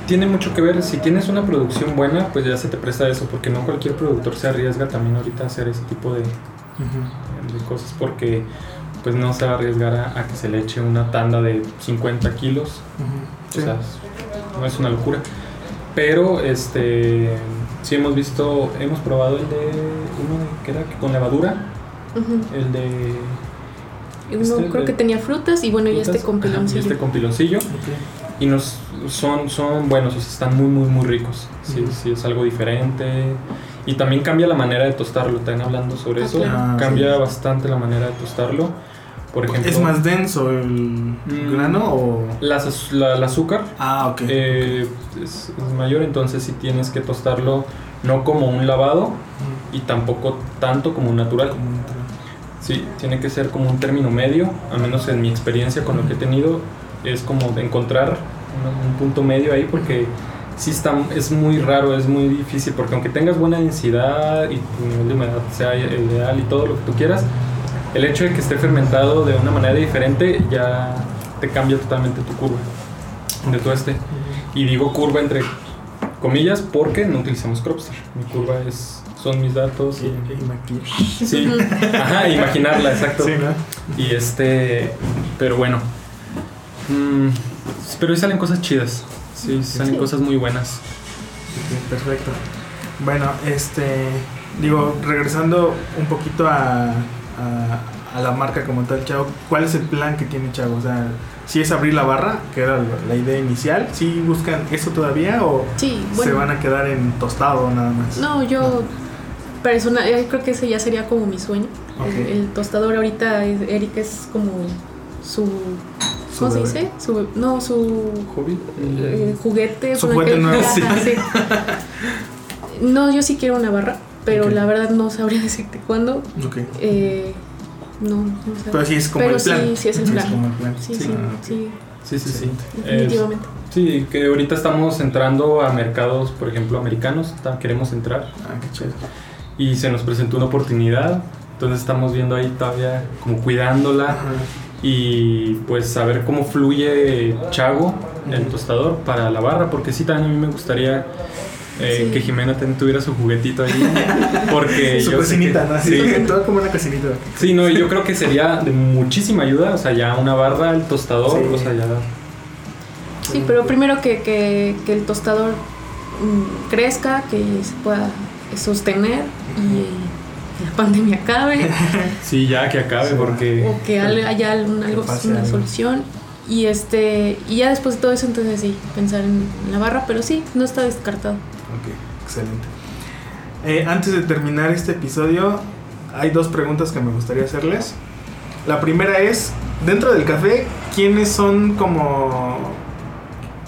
tiene mucho que ver, si tienes una producción buena, pues ya se te presta eso, porque no cualquier productor se arriesga también ahorita a hacer ese tipo de, de cosas, porque pues no se va a arriesgar a, a que se le eche una tanda de 50 kilos, Sí. o sea, no es una locura. Pero este sí hemos visto, hemos probado el de uno de- que era con levadura, Ujú. el de Uno Este, creo de- que tenía frutas y bueno, y este frutas, con ajá, y piloncillo. este con piloncillo. Ok. Y nos son, son buenos, o sea, están muy, muy, muy ricos. Sí, Ujú. sí, es algo diferente. Y también cambia la manera de tostarlo. Están hablando sobre Ah, eso. claro. Ah, cambia sí. bastante la manera de tostarlo. Por ejemplo, ¿Es más denso el Mm. grano o...? la- el azúcar Ah, ok. eh, es, es mayor, entonces sí tienes que tostarlo no como un lavado Mm. y tampoco tanto como un natural. Como un tra- Sí, tiene que ser como un término medio, al menos en mi experiencia con lo que he tenido, es como de encontrar un, un punto medio ahí porque sí está, es muy raro, es muy difícil, porque aunque tengas buena densidad y tu nivel de humedad sea ideal y todo lo que tú quieras, el hecho de que esté fermentado de una manera diferente ya te cambia totalmente tu curva de todo este. Y digo curva entre comillas porque no utilizamos Cropster. Mi curva es, son mis datos Sí, y... Sí, ajá, imaginarla, exacto. Sí, ¿no? Y este, pero bueno. Mm, pero ahí salen cosas chidas. Sí, salen Sí. cosas muy buenas. Ok, perfecto. Bueno, este, digo, regresando un poquito a, a, a la marca como tal, Chavo, ¿cuál es el plan que tiene Chavo? O sea, si es abrir la barra, que era la idea inicial, ¿sí buscan eso todavía o Sí, se van a quedar en tostado nada más? No, yo personal, eh, creo que ese ya sería como mi sueño. El, el tostador ahorita, Eric es como su... Su ¿Cómo se dice? Su, no, su Hobby. eh, juguete. Su juguete nuevo. Sí. No, yo sí quiero una barra, pero la verdad no sabría decirte cuándo. Ok. Eh, no, no sé. Pero sí es como Pero el plan. sí, sí es el plan. como el plan. Sí, Sí. sí, Ah, sí, Sí, sí, sí. Es- definitivamente. sí, que ahorita estamos entrando a mercados, por ejemplo, americanos. Queremos entrar. Ah, qué chido. Y se nos presentó una oportunidad. Entonces estamos viendo ahí todavía como cuidándola. Ajá. y pues saber cómo fluye Chago, el tostador, para la barra, porque sí, también a mí me gustaría eh, Sí. que Jimena también tuviera su juguetito ahí, porque Su yo sé cocinita, que- ¿no? Así, sí, todo como una cocinita. sí, no, yo creo que sería de muchísima ayuda, o sea, ya una barra, el tostador, Sí. o sea, ya... Sí, pero primero que, que, que el tostador mm, crezca, que se pueda sostener y la pandemia acabe Sí, ya que acabe, Sí. porque... o que haya algún- algo, pase una algo. solución y este y ya después de todo eso entonces sí pensar en la barra pero sí no está descartado Ok, excelente. Eh, antes de terminar este episodio, hay dos preguntas que me gustaría hacerles. La primera es, dentro del café, ¿quiénes son como...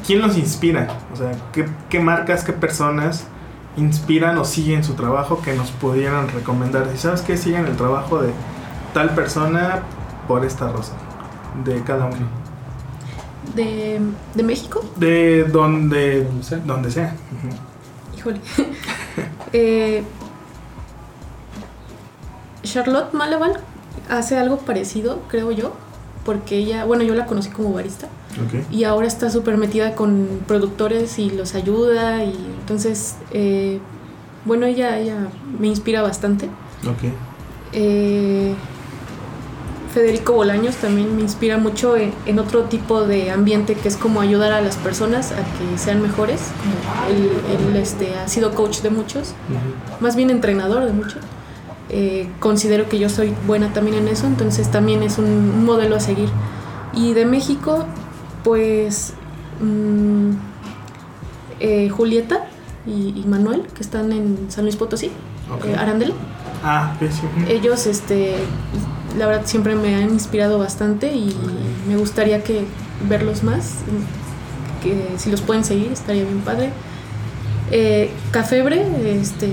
¿Quién los inspira? O sea, ¿qué, qué marcas, qué personas inspiran o siguen su trabajo que nos pudieran recomendar? Si sabes que siguen el trabajo de tal persona por esta razón, de cada uno. de, de México De donde, Donde sea. donde sea. Híjole Eh, Charlotte Malaval hace algo parecido creo yo porque ella bueno yo la conocí como barista Ok. y ahora está súper metida con productores y los ayuda y entonces eh, bueno ella ella me inspira bastante Ok. Eh, Federico Bolaños también me inspira mucho en, en otro tipo de ambiente que es como ayudar a las personas a que sean mejores. Él, él, este, ha sido coach de muchos, Ujú. más bien entrenador de muchos. Eh, considero que yo soy buena también en eso, entonces también es un, un modelo a seguir. Y de México, pues mm, eh, Julieta y, y Manuel, que están en San Luis Potosí, Ok. eh, Arandela. Ah, sí. Ellos, este, la verdad, siempre me han inspirado bastante y me gustaría que verlos más. Que si los pueden seguir, estaría bien padre. Eh, Cafebre, este,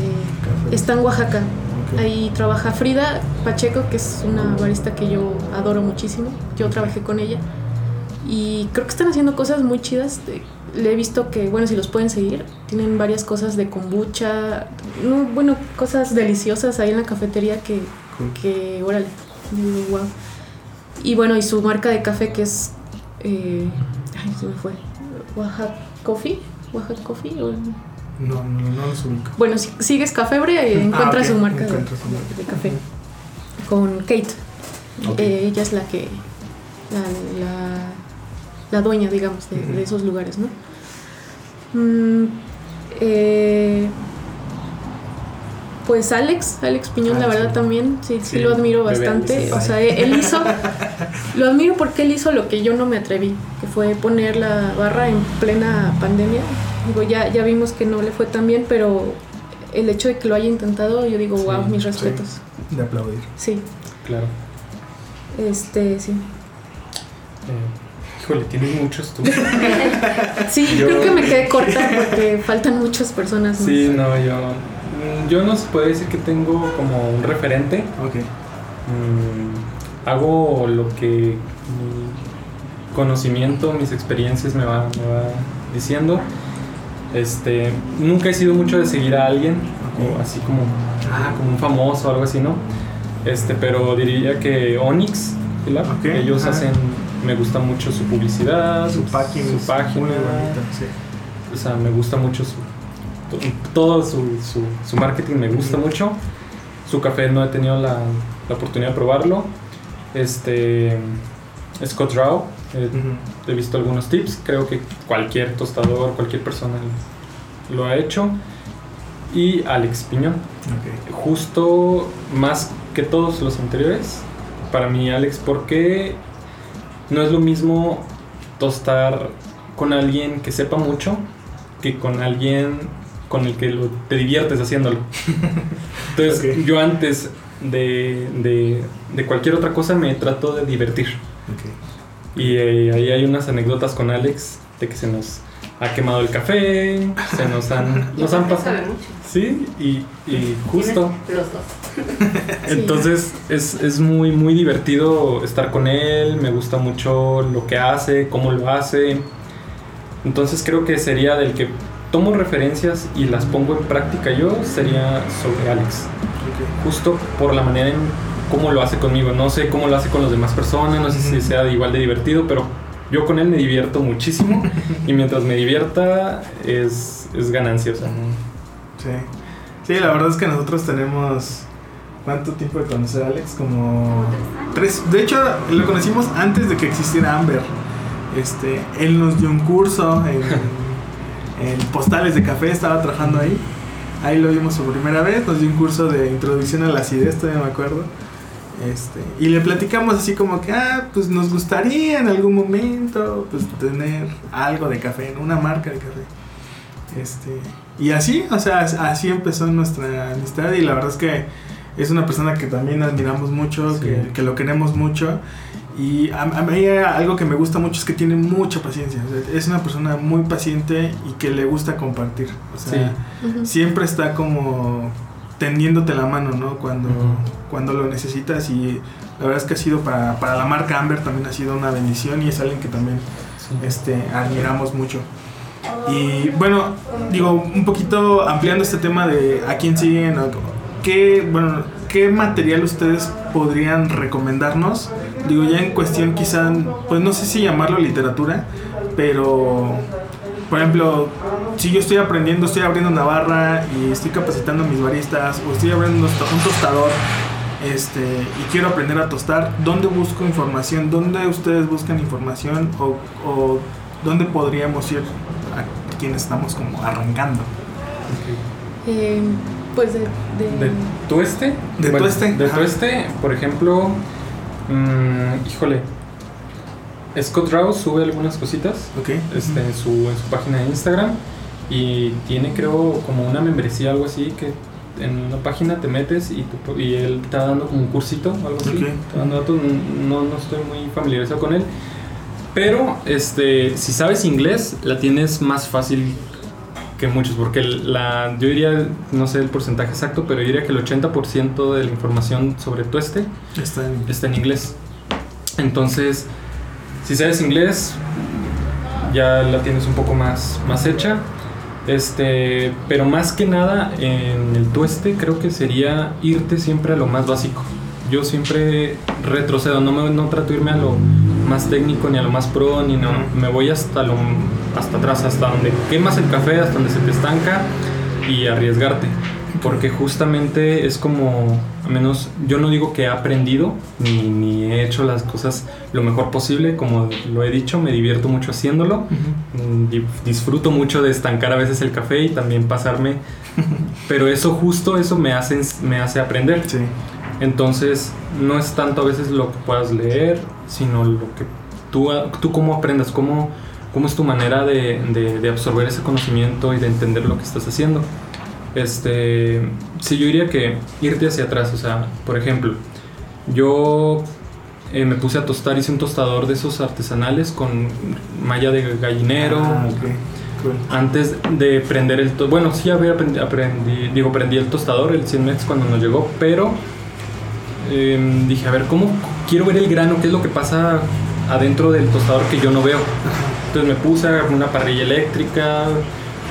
está en Oaxaca. Ahí trabaja Frida Pacheco, que es una barista que yo adoro muchísimo. Yo trabajé con ella. Y creo que están haciendo cosas muy chidas. Le he visto que, bueno, si los pueden seguir, tienen varias cosas de kombucha. no, bueno, cosas deliciosas ahí en la cafetería que, que órale, wow. Y bueno, y su marca de café que es, eh, ay, se me fue, Oaxaca Coffee, Oaxaca Coffee. o- No, no, no los ubico. Bueno, si sigues Cafebre, eh, encuentras ok, su marca de, encuentras su marca. de café. Con Kate. Eh, ella es la que. La, la, la dueña, digamos, de, esos lugares, ¿no? Mm, eh, pues Alex, Alex Piñón, la Alex verdad también, sí, sí, Sí, lo admiro bastante. O sea, él hizo, lo admiro porque él hizo lo que yo no me atreví, que fue poner la barra en plena pandemia. Digo, ya, ya vimos que no le fue tan bien, pero el hecho de que lo haya intentado, yo digo, Sí, wow, mis sí. respetos. De aplaudir. Sí, Claro. este, sí. Eh, híjole, tienes muchos tú. Sí, Yo- creo que me quedé corta porque faltan muchas personas más. Sí, no, yo. mm, Yo no se puede decir que tengo como un referente. Ok. Mm, hago lo que mi conocimiento, mis experiencias me va, me va diciendo. Este, nunca he sido mucho de seguir a alguien, o así como, ah, como un famoso o algo así, ¿no? Este, pero diría que Onyx, Lab, Ok, ellos ajá. hacen, me gusta mucho su publicidad, Su página. su página, Muy bonita, sí. o sea, me gusta mucho su, to- todo su, su, su marketing, me gusta mucho. Su café no he tenido la, la oportunidad de probarlo. Este, Scott Rao, eh, he visto algunos tips, creo que cualquier tostador, cualquier persona lo ha hecho. Y Alex Piñón, Ok. justo más que todos los anteriores, para mí Alex, porque no es lo mismo tostar con alguien que sepa mucho que con alguien con el que lo- te diviertes haciéndolo. Entonces yo antes de, de- de cualquier otra cosa me trato de divertir. Y eh, ahí hay unas anécdotas con Alex de que se nos ha quemado el café, se nos han, nos han pasado. sabe mucho. Sí, y, y justo. Los dos. Entonces es, es muy, muy divertido estar con él, me gusta mucho lo que hace, cómo lo hace. Entonces creo que sería del que tomo referencias y las pongo en práctica yo, sería sobre Alex. Justo por la manera en cómo lo hace conmigo. No sé cómo lo hace con las demás personas, no sé si sea igual de divertido, pero yo con él me divierto muchísimo y mientras me divierta es, es ganancia. O sea, Sí. Sí, la verdad es que nosotros tenemos. ¿Cuánto tiempo de conocer a Alex? Como. Tres. De hecho, lo conocimos antes de que existiera Amber. Este, él nos dio un curso en, en postales de café, estaba trabajando ahí. Ahí lo vimos por primera vez, nos dio un curso de introducción a la acidez, todavía me acuerdo. Este, y le platicamos así como que, ah, pues nos gustaría en algún momento pues tener algo de café, una marca de café. Este, y así, o sea, así empezó nuestra amistad y la verdad es que es una persona que también admiramos mucho, Sí. que, que lo queremos mucho. Y a, a mí algo que me gusta mucho es que tiene mucha paciencia. o sea, es una persona muy paciente y que le gusta compartir. O sea, siempre está como tendiéndote la mano, ¿no? Cuando, cuando lo necesitas y la verdad es que ha sido para, para la marca Amber también ha sido una bendición y es alguien que también sí. este, admiramos mucho. Y bueno, digo, un poquito ampliando este tema de a quién siguen, qué, bueno, qué material ustedes podrían recomendarnos. Digo, ya en cuestión quizá, pues no sé si llamarlo literatura, pero por ejemplo, si yo estoy aprendiendo, estoy abriendo una barra y estoy capacitando a mis baristas o estoy abriendo un to- un tostador este, y quiero aprender a tostar, ¿dónde busco información? ¿Dónde ustedes buscan información? ¿O, o dónde podríamos ir a quienes estamos como arrancando? Eh, pues de, de- De tueste. De tueste, De tueste, por ejemplo. mm, híjole. Scott Rouse sube algunas cositas ¿Ok? este, en, su, en su página de Instagram. Y tiene, creo, como una membresía, algo así, que en la página te metes y, él te está dando como un cursito o algo así. Está dando datos, no, no estoy muy familiarizado con él. Pero este, si sabes inglés, la tienes más fácil que muchos, porque la, yo diría, no sé el porcentaje exacto, pero yo diría que el 80% de la información sobre tueste Está en- está en inglés. Entonces, si sabes inglés, ya la tienes un poco más, más hecha. Este, pero más que nada en el tueste creo que sería irte siempre a lo más básico. Yo siempre retrocedo, no, me, no trato de irme a lo más técnico ni a lo más pro, ni no. Me voy hasta lo hasta atrás, hasta donde quemas el café, hasta donde se te estanca y arriesgarte. Porque justamente es como, a menos yo no digo que he aprendido ni, ni he hecho las cosas lo mejor posible, como lo he dicho, me divierto mucho haciéndolo, Mm, di- disfruto mucho de estancar a veces el café y también pasarme, pero eso justo, eso me hace, me hace aprender. Sí. Entonces, no es tanto a veces lo que puedas leer, sino lo que tú, tú cómo aprendas, cómo, cómo es tu manera de, de- de absorber ese conocimiento y de entender lo que estás haciendo. Este, sí, yo diría que irte hacia atrás, o sea, por ejemplo, yo eh, me puse a tostar, hice un tostador de esos artesanales con malla de gallinero. Ah. Cool. Antes de prender el... to- Bueno, sí había aprendi, aprendí, digo, prendí el tostador, el 100 Mex cuando nos llegó, pero em, dije, a ver, ¿cómo quiero ver el grano? ¿Qué es lo que pasa adentro del tostador que yo no veo? Entonces me puse a una parrilla eléctrica,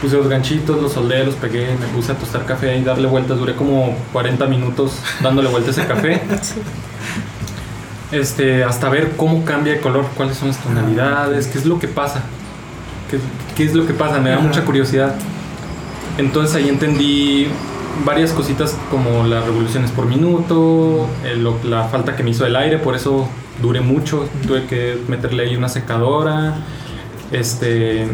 puse los ganchitos, los soldé, los pegué, me puse a tostar café y darle vueltas. Duré como 40 minutos dándole vueltas a ese café. Sí. Este, hasta ver cómo cambia de color, cuáles son las tonalidades, qué es lo que pasa. ¿Qué, qué es lo que pasa? Me da Ajá. mucha curiosidad. Entonces ahí entendí varias cositas como las revoluciones por minuto, el- lo- la falta que me hizo el aire, por eso duré mucho, tuve que meterle ahí una secadora. Este,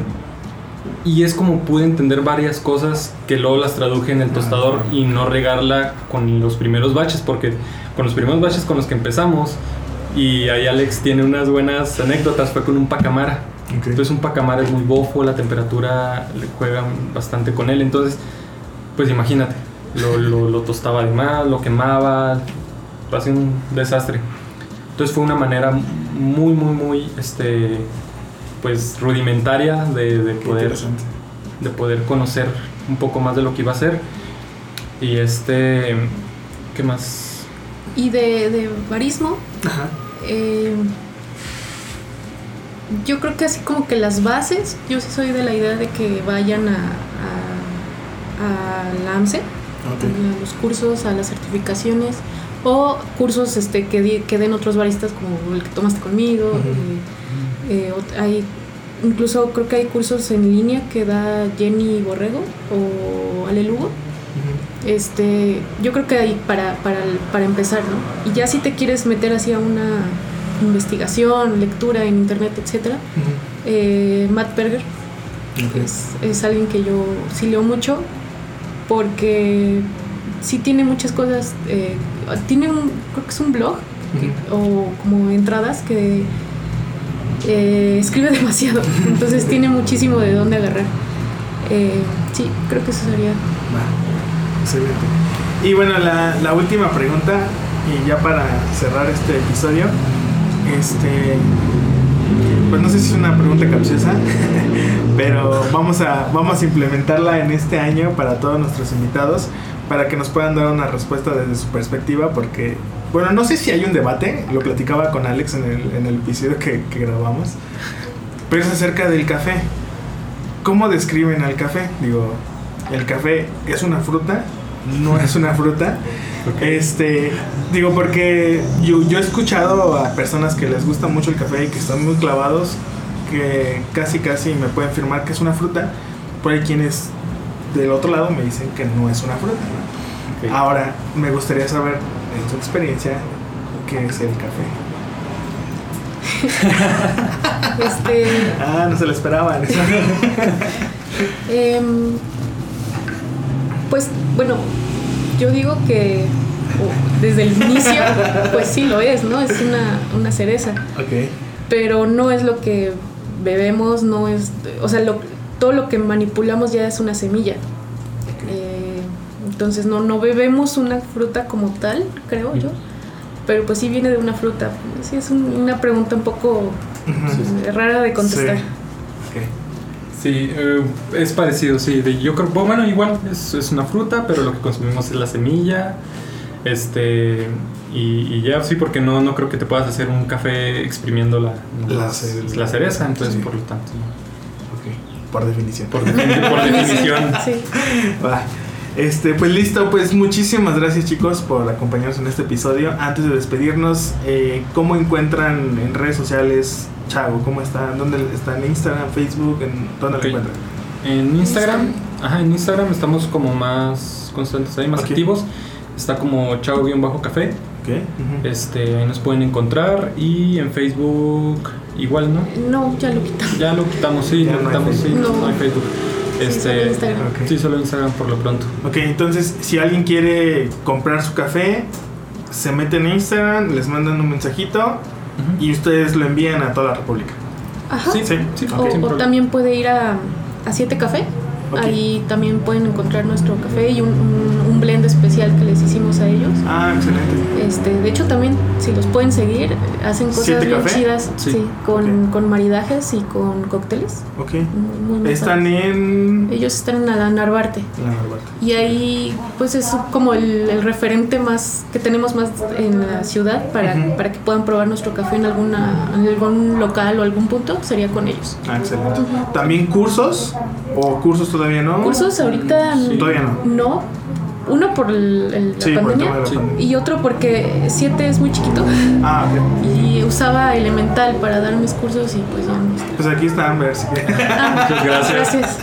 y es como pude entender varias cosas que luego las traduje en el tostador y no regarla con los primeros baches, porque con los primeros baches con los que empezamos, y ahí Alex tiene unas buenas anécdotas, fue con un pacamara. Ok. Entonces un pacamara es muy bofo, la temperatura le juegan bastante con él, entonces pues imagínate, lo, lo- lo tostaba de más, lo quemaba, hacía un desastre. Entonces fue una manera muy, muy, muy, este, pues rudimentaria de, poder, de poder conocer un poco más de lo que iba a hacer. Y este, ¿qué más? Y de, de barismo, Ajá. eh, yo creo que así como que las bases, yo sí soy de la idea de que vayan a, a, a la AMSE, a los cursos, a las certificaciones o cursos este, que, di- que den otros baristas como el que tomaste conmigo. Eh, eh, hay, incluso creo que hay cursos en línea que da Jenny Borrego o Ale Lugo. Este, yo creo que ahí para, para, para empezar, ¿no? Y ya si te quieres meter hacia una investigación, lectura en internet, etcétera, eh, Matt Berger es, es alguien que yo sí leo mucho porque sí tiene muchas cosas. eh, tiene un, creo que es un blog que- o como entradas que eh, escribe demasiado. Entonces tiene muchísimo de dónde agarrar. Eh, sí, creo que eso sería. Y bueno, la, la última pregunta, y ya para cerrar este episodio, este, pues no sé si es una pregunta capciosa, pero vamos a, vamos a implementarla en este año para todos nuestros invitados, para que nos puedan dar una respuesta desde su perspectiva, porque, bueno, no sé si hay un debate, lo platicaba con Alex en el, en el episodio que, que grabamos, pero es acerca del café. ¿Cómo describen al café? Digo, el café es una fruta, no es una fruta. Este, digo, porque yo, yo he escuchado a personas que les gusta mucho el café y que están muy clavados, que casi casi me pueden afirmar que es una fruta, pero hay quienes del otro lado me dicen que no es una fruta. Ahora, me gustaría saber, en tu experiencia, qué es el café. Este, Ah, no se lo esperaban. Em, pues bueno, yo digo que desde el inicio, pues sí lo es, ¿no? Es una, una cereza, ok. pero no es lo que bebemos, no es, o sea, lo- todo lo que manipulamos ya es una semilla. Eh, entonces no, no bebemos una fruta como tal, creo yo, pero pues sí viene de una fruta. Sí, es un- una pregunta un poco eh, rara de contestar. Sí. Eh, es parecido, sí. de- yo creo, bueno, igual es, es una fruta, pero lo que consumimos es la semilla. Este, y, y ya, sí, porque no, no creo que te puedas hacer un café exprimiendo la, La cereza, entonces sí. por lo tanto, por definición. por, defini- por definición. Sí. Va. Este, pues listo, pues muchísimas gracias chicos por acompañarnos en este episodio. Antes de despedirnos, eh, ¿cómo encuentran en redes sociales Chago? ¿Cómo está? ¿Dónde está? ¿En Instagram, Facebook? ¿En dónde lo encuentran? En Instagram, ajá, en Instagram estamos como más constantes ahí, más activos. Está como chavo-café. ¿Ok? Ujú. Este, ahí nos pueden encontrar. Y en Facebook, igual, ¿no? No, ya lo quitamos. Ya lo quitamos, sí, Ya lo no hay quitamos, sí, Facebook. no hay Facebook. Sí, Este, solo Instagram. Ok. Sí, solo Instagram por lo pronto. Ok, entonces si alguien quiere comprar su café, se mete en Instagram, les mandan un mensajito y ustedes lo envían a toda la República. Ajá. Sí, Sí, sí, ok. O, o también puede ir a, a Siete Café. Ok. Ahí también pueden encontrar nuestro café y un, un- un blend especial que les hicimos a ellos. Ah, excelente. Este, de hecho también si los pueden seguir, hacen cosas ¿Siete bien Café? chidas, Sí. sí, con, con maridajes y con cócteles. Ok. Muy, muy, muy Están en... Ellos están en la Narvarte. La Narvarte. Y ahí, pues es como el, el referente más que tenemos más en la ciudad para, para que puedan probar nuestro café en alguna en algún local o algún punto, sería con ellos. Ah, excelente. ¿También cursos? ¿O cursos todavía no? Cursos ahorita Sí. Todavía no. no. Uno por el, el- la Sí, por el tema pandemia la y otro porque 7 es muy chiquito Ah, ok. y usaba Elemental para dar mis cursos y pues ya no está. Pues aquí está Amber, así que... Muchas gracias. Gracias.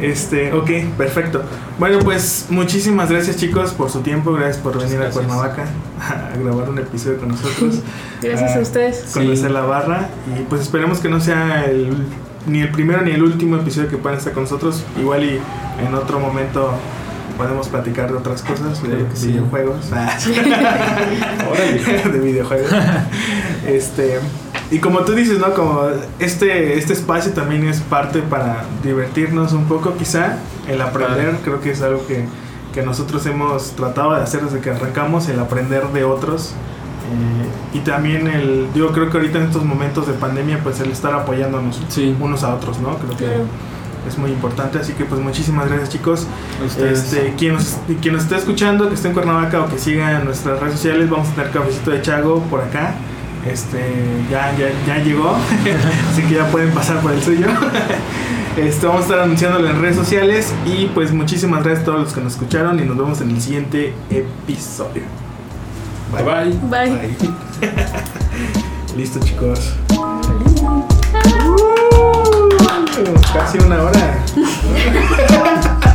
Este, ok, perfecto. Bueno, pues muchísimas gracias chicos por su tiempo, gracias por venir a. Cuernavaca a grabar un episodio con nosotros. Gracias Ah, a ustedes. conocer Sí. la barra y pues esperemos que no sea el, ni el primero ni el último episodio que puedan estar con nosotros. Igual y en otro momento podemos platicar de otras cosas, de Claro sí. videojuegos. De videojuegos. Este, y como tú dices, ¿no? Como este, este espacio también es parte para divertirnos un poco, quizá, el aprender, Claro. creo que es algo que, que nosotros hemos tratado de hacer desde que arrancamos, el aprender de otros. Eh, y también el, yo creo que ahorita en estos momentos de pandemia, pues el estar apoyándonos Sí, unos a otros, ¿no? Creo que es muy importante, así que pues muchísimas gracias chicos. Este, quien, nos, quien nos esté escuchando, que esté en Cuernavaca o que siga en nuestras redes sociales, vamos a tener cafecito de Chago por acá. Este, ya, ya, ya llegó, así que ya pueden pasar por el suyo. Este, vamos a estar anunciándolo en redes sociales y pues muchísimas gracias a todos los que nos escucharon y nos vemos en el siguiente episodio. Bye bye. Bye. Listo chicos. Casi una hora.